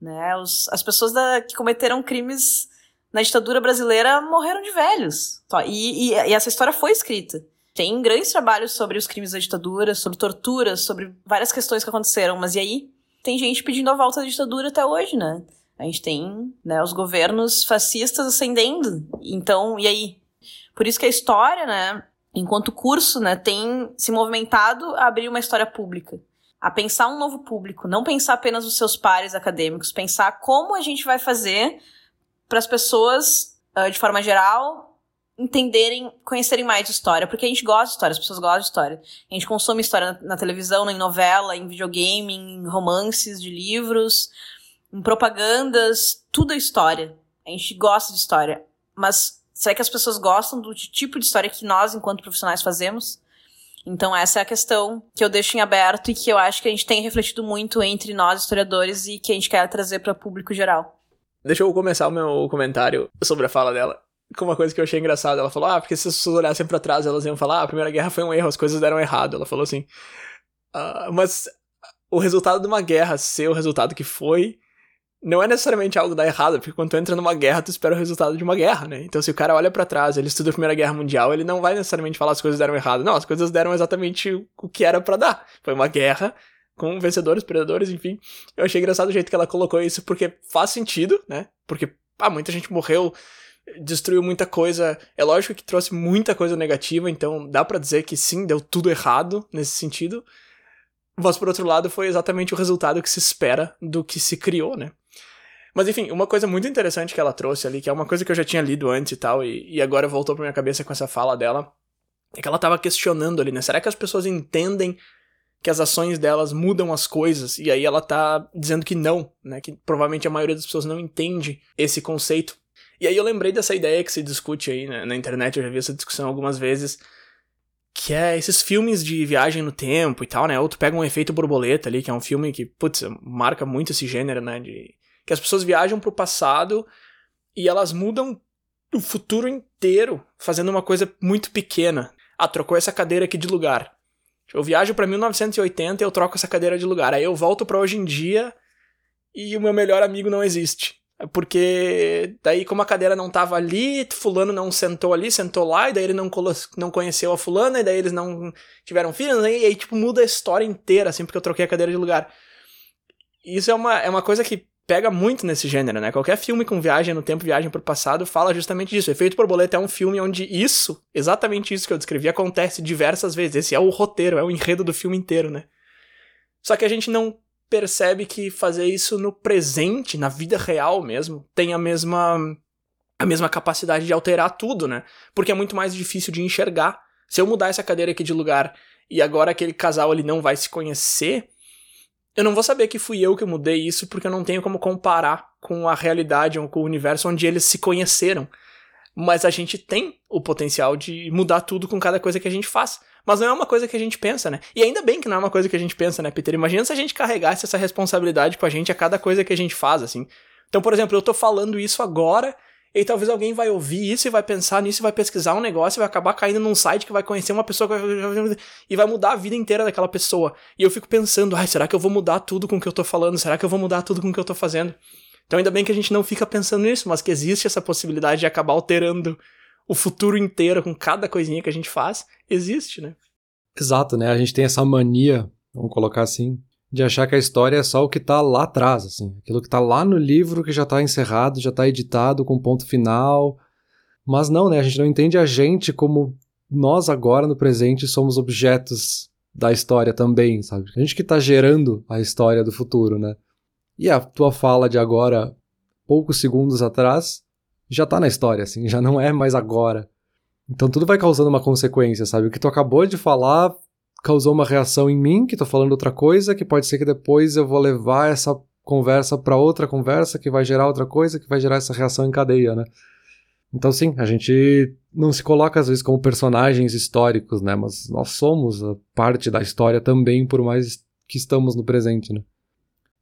Né? Os, as pessoas da, que cometeram crimes na ditadura brasileira morreram de velhos. E, e, e, essa história foi escrita. Tem grandes trabalhos sobre os crimes da ditadura, sobre torturas, sobre várias questões que aconteceram. Mas e aí? Tem gente pedindo a volta da ditadura até hoje, né? A gente tem né, os governos fascistas ascendendo. Então, e aí? Por isso que a história, né, enquanto curso, né, tem se movimentado a abrir uma história pública, a pensar um novo público, não pensar apenas os seus pares acadêmicos, pensar como a gente vai fazer para as pessoas, de forma geral, entenderem, conhecerem mais de história, porque a gente gosta de história, as pessoas gostam de história. A gente consome história na, na televisão, em novela, em videogame, em romances de livros, em propagandas, tudo é história. A gente gosta de história, mas Será que as pessoas gostam do tipo de história que nós, enquanto profissionais, fazemos? Então, essa é a questão que eu deixo em aberto e que eu acho que a gente tem refletido muito entre nós, historiadores, e que a gente quer trazer para o público geral. Deixa eu começar o meu comentário sobre a fala dela com uma coisa que eu achei engraçada. Ela falou: Ah, porque se as pessoas olhassem para trás, elas iam falar: Ah, a Primeira Guerra foi um erro, as coisas deram errado. Ela falou assim. Uh, mas o resultado de uma guerra ser o resultado que foi não é necessariamente algo dar errado, porque quando tu entra numa guerra, tu espera o resultado de uma guerra, né? Então, se o cara olha para trás, ele estuda a Primeira Guerra Mundial, ele não vai necessariamente falar as coisas deram errado. Não, as coisas deram exatamente o que era para dar. Foi uma guerra com vencedores, perdedores, enfim. Eu achei engraçado o jeito que ela colocou isso, porque faz sentido, né? Porque, ah, muita gente morreu, destruiu muita coisa. É lógico que trouxe muita coisa negativa, então dá para dizer que sim, deu tudo errado nesse sentido. Mas, por outro lado, foi exatamente o resultado que se espera do que se criou, né? Mas enfim, uma coisa muito interessante que ela trouxe ali, que é uma coisa que eu já tinha lido antes e tal, e, e agora voltou pra minha cabeça com essa fala dela, é que ela tava questionando ali, né? Será que as pessoas entendem que as ações delas mudam as coisas? E aí ela tá dizendo que não, né? Que provavelmente a maioria das pessoas não entende esse conceito. E aí eu lembrei dessa ideia que se discute aí né? na internet, eu já vi essa discussão algumas vezes, que é esses filmes de viagem no tempo e tal, né? Ou tu pega um efeito borboleta ali, que é um filme que, putz, marca muito esse gênero, né? De que as pessoas viajam para o passado e elas mudam o futuro inteiro fazendo uma coisa muito pequena. Ah, trocou essa cadeira aqui de lugar. Eu viajo para 1980 e eu troco essa cadeira de lugar. Aí eu volto para hoje em dia e o meu melhor amigo não existe. É porque daí, como a cadeira não tava ali, fulano não sentou ali, sentou lá, e daí ele não, não conheceu a fulana, e daí eles não tiveram filhos, e aí, tipo, muda a história inteira, assim, porque eu troquei a cadeira de lugar. Isso é uma, é uma coisa que pega muito nesse gênero, né? Qualquer filme com viagem no tempo, viagem pro passado, fala justamente disso. Efeito Borboleta é um filme onde isso, exatamente isso que eu descrevi, acontece diversas vezes. Esse é o roteiro, é o enredo do filme inteiro, né? Só que a gente não percebe que fazer isso no presente, na vida real mesmo, tem a mesma a mesma capacidade de alterar tudo, né? Porque é muito mais difícil de enxergar. Se eu mudar essa cadeira aqui de lugar e agora aquele casal ele não vai se conhecer, eu não vou saber que fui eu que mudei isso porque eu não tenho como comparar com a realidade ou com o universo onde eles se conheceram. Mas a gente tem o potencial de mudar tudo com cada coisa que a gente faz. Mas não é uma coisa que a gente pensa, né? E ainda bem que não é uma coisa que a gente pensa, né, Peter? Imagina se a gente carregasse essa responsabilidade com a gente a cada coisa que a gente faz, assim. Então, por exemplo, eu tô falando isso agora e talvez alguém vai ouvir isso e vai pensar nisso e vai pesquisar um negócio e vai acabar caindo num site que vai conhecer uma pessoa e vai mudar a vida inteira daquela pessoa. E eu fico pensando, ai, será que eu vou mudar tudo com o que eu tô falando? Será que eu vou mudar tudo com o que eu tô fazendo? Então ainda bem que a gente não fica pensando nisso, mas que existe essa possibilidade de acabar alterando o futuro inteiro com cada coisinha que a gente faz, existe, né? Exato, né? A gente tem essa mania, vamos colocar assim, de achar que a história é só o que está lá atrás, assim, aquilo que está lá no livro que já está encerrado, já está editado com ponto final. Mas não, né? A gente não entende a gente como nós agora no presente somos objetos da história também, sabe? A gente que está gerando a história do futuro, né? E a tua fala de agora, poucos segundos atrás, já está na história, assim, já não é mais agora. Então tudo vai causando uma consequência, sabe? O que tu acabou de falar causou uma reação em mim, que tô falando outra coisa, que pode ser que depois eu vou levar essa conversa para outra conversa, que vai gerar outra coisa, que vai gerar essa reação em cadeia, né? Então, sim, a gente não se coloca às vezes como personagens históricos, né? Mas nós somos parte da história também, por mais que estamos no presente, né?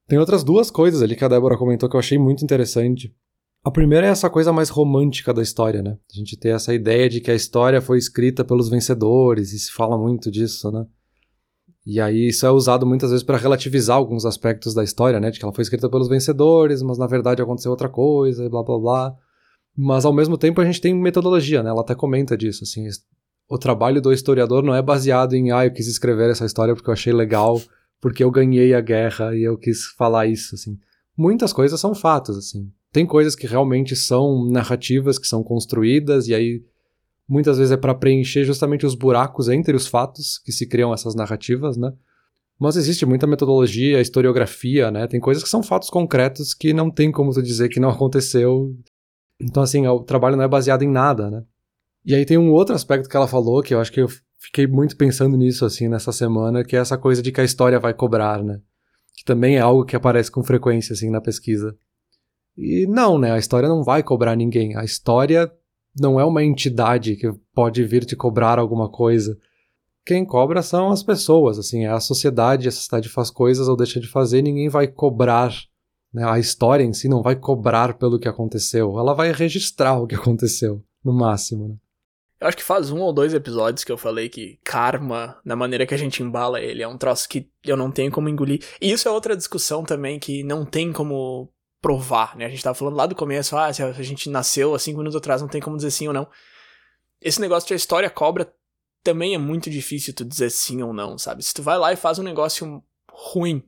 Tem outras duas coisas ali que a Débora comentou que eu achei muito interessante. A primeira é essa coisa mais romântica da história, né? A gente tem essa ideia de que a história foi escrita pelos vencedores, e se fala muito disso, né? E aí isso é usado muitas vezes para relativizar alguns aspectos da história, né? De que ela foi escrita pelos vencedores, mas na verdade aconteceu outra coisa, e blá blá blá. Mas ao mesmo tempo a gente tem metodologia, né? Ela até comenta disso, assim. O trabalho do historiador não é baseado em, ah, eu quis escrever essa história porque eu achei legal, porque eu ganhei a guerra e eu quis falar isso, assim. Muitas coisas são fatos, assim. Tem coisas que realmente são narrativas, que são construídas, e aí muitas vezes é para preencher justamente os buracos entre os fatos que se criam essas narrativas, né? Mas existe muita metodologia, historiografia, né? Tem coisas que são fatos concretos que não tem como tu dizer que não *laughs* aconteceu. Então, assim, o trabalho não é baseado em nada, né? E aí tem um outro aspecto que ela falou, que eu acho que eu fiquei muito pensando nisso, assim, nessa semana, que é essa coisa de que a história vai cobrar, né? Que também é algo que aparece com frequência, assim, na pesquisa. E não, né? A história não vai cobrar ninguém. A história não é uma entidade que pode vir te cobrar alguma coisa. Quem cobra são as pessoas, assim, é a sociedade, a sociedade faz coisas ou deixa de fazer, ninguém vai cobrar. Né? A história em si não vai cobrar pelo que aconteceu, ela vai registrar o que aconteceu, no máximo. Né? Eu acho que faz um ou dois episódios que eu falei que karma, na maneira que a gente embala ele, é um troço que eu não tenho como engolir. E isso é outra discussão também que não tem como provar, né? A gente tava falando lá do começo, ah, se a gente nasceu há cinco minutos atrás, não tem como dizer sim ou não. Esse negócio de a história cobra também é muito difícil tu dizer sim ou não, sabe? Se tu vai lá e faz um negócio ruim,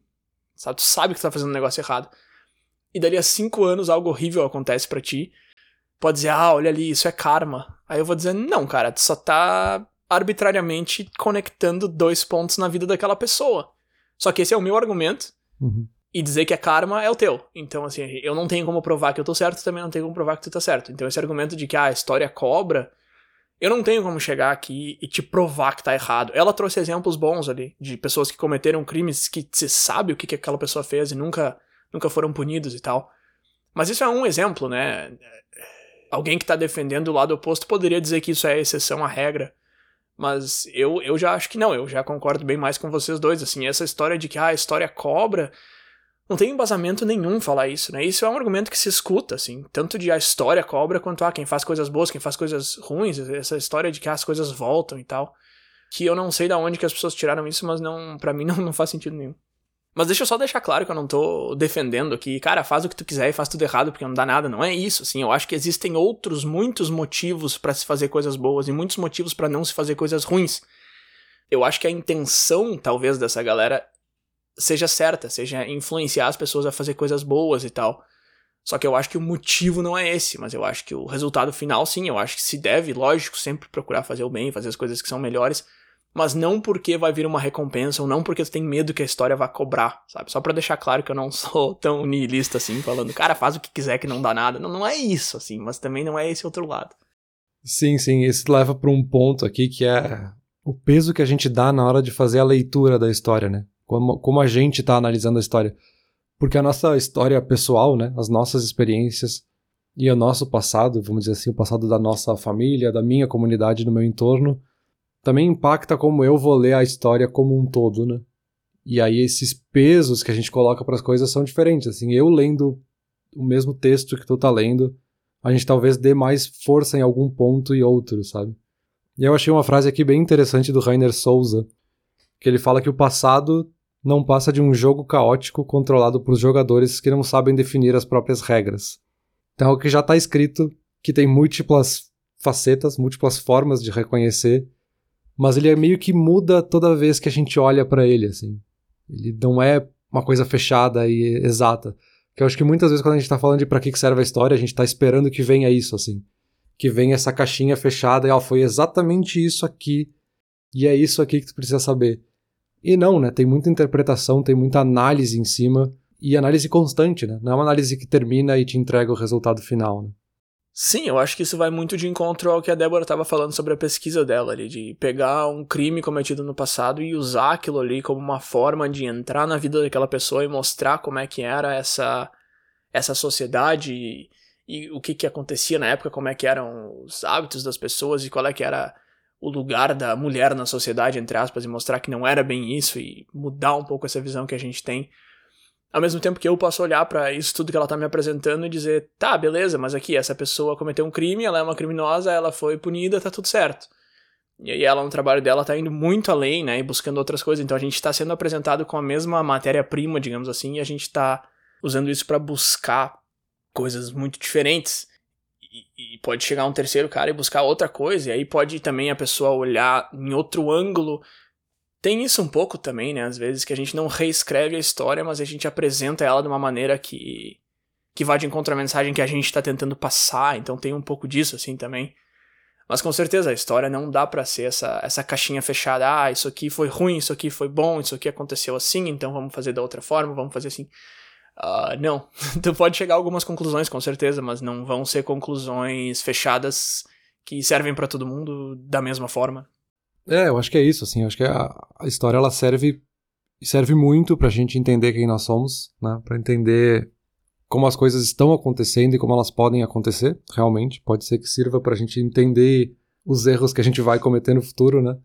sabe? Tu sabe que tu tá fazendo um negócio errado. E dali a cinco anos algo horrível acontece para ti. Pode dizer, ah, olha ali, isso é karma. Aí eu vou dizer, não, cara, tu só tá arbitrariamente conectando dois pontos na vida daquela pessoa. Só que esse é o meu argumento. Uhum e dizer que é karma é o teu. Então, assim, eu não tenho como provar que eu tô certo, também não tenho como provar que tu tá certo. Então, esse argumento de que ah, a história cobra, eu não tenho como chegar aqui e te provar que tá errado. Ela trouxe exemplos bons ali, de pessoas que cometeram crimes que se sabe o que, que aquela pessoa fez e nunca, nunca foram punidos e tal. Mas isso é um exemplo, né? Alguém que tá defendendo o lado oposto poderia dizer que isso é exceção à regra. Mas eu, eu já acho que não, eu já concordo bem mais com vocês dois. Assim, essa história de que ah, a história cobra não tem embasamento nenhum falar isso, né? Isso é um argumento que se escuta, assim, tanto de a história cobra quanto a ah, quem faz coisas boas, quem faz coisas ruins, essa história de que as coisas voltam e tal. Que eu não sei da onde que as pessoas tiraram isso, mas não, para mim *laughs* não, não faz sentido nenhum. Mas deixa eu só deixar claro que eu não tô defendendo aqui, cara, faz o que tu quiser e faz tudo errado porque não dá nada. Não é isso, assim. Eu acho que existem outros muitos motivos para se fazer coisas boas e muitos motivos para não se fazer coisas ruins. Eu acho que a intenção, talvez, dessa galera seja certa, seja influenciar as pessoas a fazer coisas boas e tal. Só que eu acho que o motivo não é esse, mas eu acho que o resultado final, sim, eu acho que se deve, lógico, sempre procurar fazer o bem, fazer as coisas que são melhores, mas não porque vai vir uma recompensa ou não porque tu tem medo que a história vá cobrar, sabe? Só para deixar claro que eu não *laughs* sou tão nihilista assim, falando, cara, faz o que quiser que não dá nada. Não, não é isso, assim, mas também não é esse outro lado. Sim, sim, isso leva para um ponto aqui que é o peso que a gente dá na hora de fazer a leitura da história, né? Como, como a gente está analisando a história. Porque a nossa história pessoal, né, as nossas experiências e o nosso passado, vamos dizer assim, o passado da nossa família, da minha comunidade, do meu entorno, também impacta como eu vou ler a história como um todo, né? E aí esses pesos que a gente coloca para as coisas são diferentes. Assim, eu lendo o mesmo texto que tu tá lendo, a gente talvez dê mais força em algum ponto e outro, sabe? E eu achei uma frase aqui bem interessante do Rainer Souza, que ele fala que o passado não passa de um jogo caótico controlado por jogadores que não sabem definir as próprias regras. Então, é o que já está escrito, que tem múltiplas facetas, múltiplas formas de reconhecer, mas ele é meio que muda toda vez que a gente olha para ele, assim. Ele não é uma coisa fechada e exata. Que eu acho que muitas vezes quando a gente tá falando de para que serve a história, a gente tá esperando que venha isso, assim. Que venha essa caixinha fechada e, ó, foi exatamente isso aqui, e é isso aqui que tu precisa saber. E não, né? Tem muita interpretação, tem muita análise em cima e análise constante, né? Não é uma análise que termina e te entrega o resultado final, né? Sim, eu acho que isso vai muito de encontro ao que a Débora estava falando sobre a pesquisa dela ali, de pegar um crime cometido no passado e usar aquilo ali como uma forma de entrar na vida daquela pessoa e mostrar como é que era essa essa sociedade e, e o que que acontecia na época, como é que eram os hábitos das pessoas e qual é que era o lugar da mulher na sociedade, entre aspas, e mostrar que não era bem isso e mudar um pouco essa visão que a gente tem. Ao mesmo tempo que eu posso olhar para isso tudo que ela tá me apresentando e dizer, tá, beleza, mas aqui essa pessoa cometeu um crime, ela é uma criminosa, ela foi punida, tá tudo certo. E aí ela no trabalho dela tá indo muito além, né, e buscando outras coisas. Então a gente tá sendo apresentado com a mesma matéria-prima, digamos assim, e a gente tá usando isso para buscar coisas muito diferentes. E, e, pode chegar um terceiro cara e buscar outra coisa, e aí pode também a pessoa olhar em outro ângulo tem isso um pouco também, né? Às vezes que a gente não reescreve a história, mas a gente apresenta ela de uma maneira que que vai de encontro à mensagem que a gente está tentando passar. Então tem um pouco disso assim também. Mas com certeza a história não dá para ser essa essa caixinha fechada. Ah, isso aqui foi ruim, isso aqui foi bom, isso aqui aconteceu assim, então vamos fazer da outra forma, vamos fazer assim. Uh, não, *laughs* tu pode chegar a algumas conclusões com certeza, mas não vão ser conclusões fechadas que servem para todo mundo da mesma forma. É, eu acho que é isso, assim, eu acho que a, a história ela serve serve muito pra gente entender quem nós somos, né? Pra entender como as coisas estão acontecendo e como elas podem acontecer, realmente. Pode ser que sirva pra gente entender os erros que a gente vai cometer no futuro, né?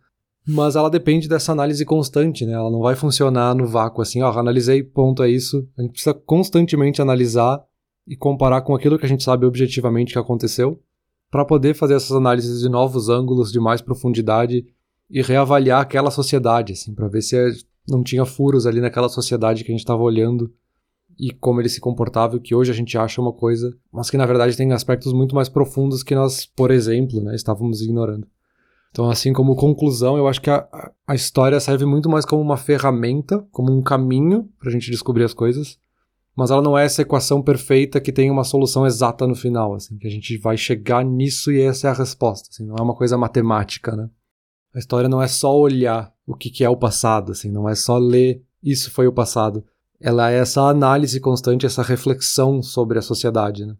Mas ela depende dessa análise constante, né? Ela não vai funcionar no vácuo assim, ó, analisei, ponto, é isso. A gente precisa constantemente analisar e comparar com aquilo que a gente sabe objetivamente que aconteceu, para poder fazer essas análises de novos ângulos, de mais profundidade e reavaliar aquela sociedade, assim, para ver se é, não tinha furos ali naquela sociedade que a gente estava olhando e como ele se comportava, que hoje a gente acha uma coisa, mas que na verdade tem aspectos muito mais profundos que nós, por exemplo, né, estávamos ignorando. Então, assim como conclusão, eu acho que a, a história serve muito mais como uma ferramenta, como um caminho para a gente descobrir as coisas, mas ela não é essa equação perfeita que tem uma solução exata no final, assim, que a gente vai chegar nisso e essa é a resposta, assim, não é uma coisa matemática, né? A história não é só olhar o que, que é o passado, assim, não é só ler isso foi o passado. Ela é essa análise constante, essa reflexão sobre a sociedade, né?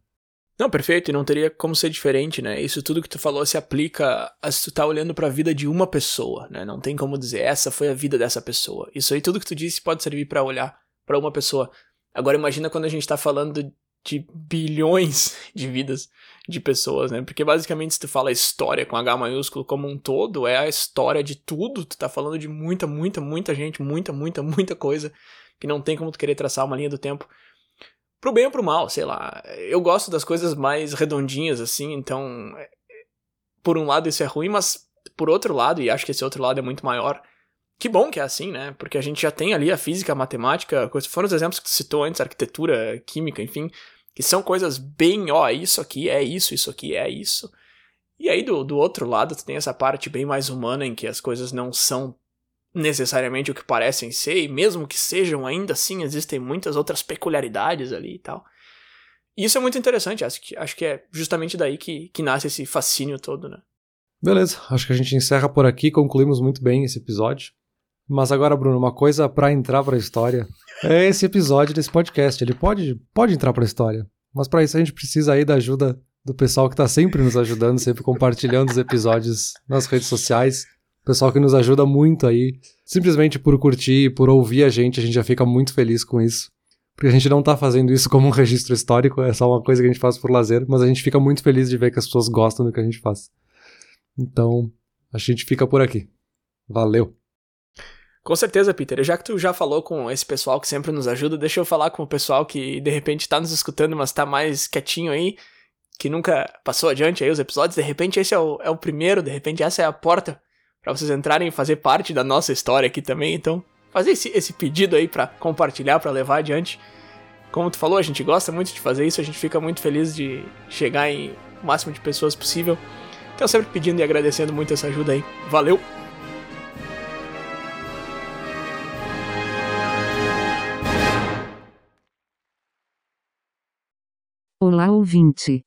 Não, perfeito, e não teria como ser diferente, né? Isso tudo que tu falou se aplica a se tu tá olhando para a vida de uma pessoa, né? Não tem como dizer essa foi a vida dessa pessoa. Isso aí tudo que tu disse pode servir para olhar para uma pessoa. Agora imagina quando a gente tá falando de bilhões *laughs* de vidas de pessoas, né? Porque basicamente se tu fala história com H maiúsculo como um todo, é a história de tudo, tu tá falando de muita, muita, muita gente, muita, muita, muita coisa, que não tem como tu querer traçar uma linha do tempo. Pro bem ou pro mal, sei lá. Eu gosto das coisas mais redondinhas, assim, então. É, por um lado isso é ruim, mas por outro lado, e acho que esse outro lado é muito maior, que bom que é assim, né? Porque a gente já tem ali a física, a matemática, foram os exemplos que citou antes, arquitetura, química, enfim que são coisas bem, ó, isso aqui é isso, isso aqui é isso. E aí do, do outro lado tu tem essa parte bem mais humana em que as coisas não são necessariamente o que parecem ser, e mesmo que sejam, ainda assim existem muitas outras peculiaridades ali e tal. E isso é muito interessante, acho que, acho que é justamente daí que, que nasce esse fascínio todo, né? Beleza, acho que a gente encerra por aqui, concluímos muito bem esse episódio. Mas agora, Bruno, uma coisa para entrar para a história é esse episódio desse podcast. Ele pode, pode entrar para a história, mas para isso a gente precisa aí da ajuda do pessoal que está sempre nos ajudando, sempre compartilhando os episódios nas redes sociais. Pessoal que nos ajuda muito aí, simplesmente por curtir, por ouvir a gente, a gente já fica muito feliz com isso. Porque a gente não está fazendo isso como um registro histórico, é só uma coisa que a gente faz por lazer, mas a gente fica muito feliz de ver que as pessoas gostam do que a gente faz. Então, a gente fica por aqui. Valeu! Com certeza, Peter. Já que tu já falou com esse pessoal que sempre nos ajuda, deixa eu falar com o pessoal que de repente tá nos escutando, mas tá mais quietinho aí, que nunca passou adiante aí os episódios. De repente esse é o, é o primeiro, de repente essa é a porta para vocês entrarem e fazer parte da nossa história aqui também. Então, fazer esse, esse pedido aí para compartilhar, para levar adiante. Como tu falou, a gente gosta muito de fazer isso, a gente fica muito feliz de chegar em o máximo de pessoas possível. Então, sempre pedindo e agradecendo muito essa ajuda aí. Valeu! Olá ouvinte!